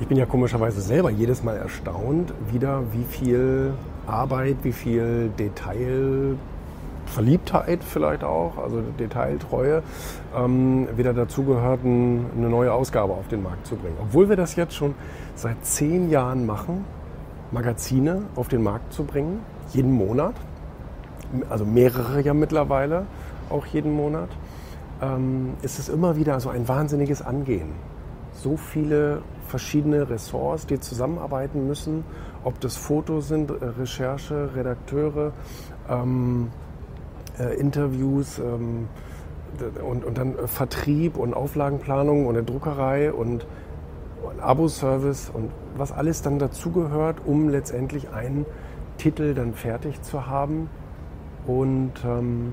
Ich bin ja komischerweise selber jedes Mal erstaunt, wieder wie viel Arbeit, wie viel Detail, Verliebtheit vielleicht auch, also Detailtreue, ähm, wieder dazugehört, eine neue Ausgabe auf den Markt zu bringen. Obwohl wir das jetzt schon seit zehn Jahren machen, Magazine auf den Markt zu bringen, jeden Monat, also mehrere ja mittlerweile, auch jeden Monat, ähm, ist es immer wieder so ein wahnsinniges Angehen. So viele verschiedene Ressorts, die zusammenarbeiten müssen, ob das Fotos sind, äh, Recherche, Redakteure, ähm, äh, Interviews ähm, und, und dann Vertrieb und Auflagenplanung und eine Druckerei und, und Abo-Service und was alles dann dazugehört, um letztendlich einen Titel dann fertig zu haben. Und ähm,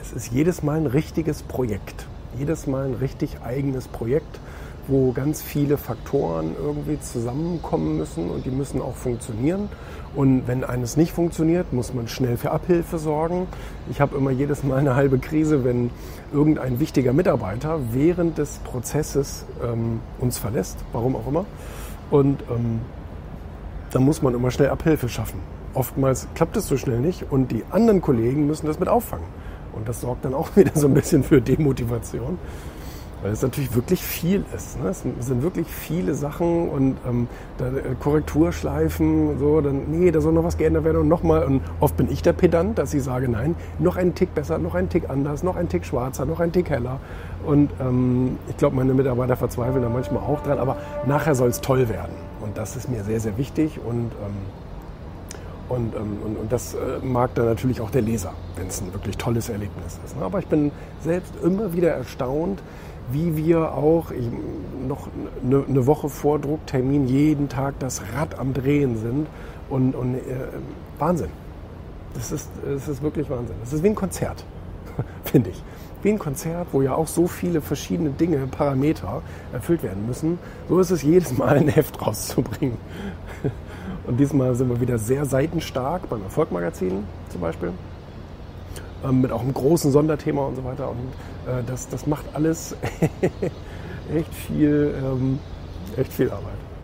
es ist jedes Mal ein richtiges Projekt. Jedes Mal ein richtig eigenes Projekt, wo ganz viele Faktoren irgendwie zusammenkommen müssen und die müssen auch funktionieren. Und wenn eines nicht funktioniert, muss man schnell für Abhilfe sorgen. Ich habe immer jedes Mal eine halbe Krise, wenn irgendein wichtiger Mitarbeiter während des Prozesses ähm, uns verlässt, warum auch immer. Und ähm, dann muss man immer schnell Abhilfe schaffen. Oftmals klappt es so schnell nicht und die anderen Kollegen müssen das mit auffangen. Und das sorgt dann auch wieder so ein bisschen für Demotivation. Weil es natürlich wirklich viel ist. Ne? Es sind wirklich viele Sachen und ähm, äh, Korrekturschleifen, so, dann, nee, da soll noch was geändert werden und nochmal. Und oft bin ich der Pedant, dass ich sage, nein, noch einen Tick besser, noch einen Tick anders, noch einen Tick schwarzer, noch einen Tick heller. Und ähm, ich glaube, meine Mitarbeiter verzweifeln da manchmal auch dran, aber nachher soll es toll werden. Und das ist mir sehr, sehr wichtig und ähm, und, ähm, und, und, das äh, mag dann natürlich auch der Leser, wenn es ein wirklich tolles Erlebnis ist. Ne? Aber ich bin selbst immer wieder erstaunt, wie wir auch ich, noch eine, eine Woche vor Drucktermin jeden Tag das Rad am Drehen sind. Und, und äh, Wahnsinn. Das ist, das ist wirklich Wahnsinn. Das ist wie ein Konzert, finde ich. Wie ein Konzert, wo ja auch so viele verschiedene Dinge, Parameter erfüllt werden müssen. So ist es jedes Mal ein Heft rauszubringen. Und diesmal sind wir wieder sehr seitenstark beim Erfolgmagazin zum Beispiel. Ähm, mit auch einem großen Sonderthema und so weiter. Und äh, das, das macht alles echt viel, ähm, echt viel Arbeit.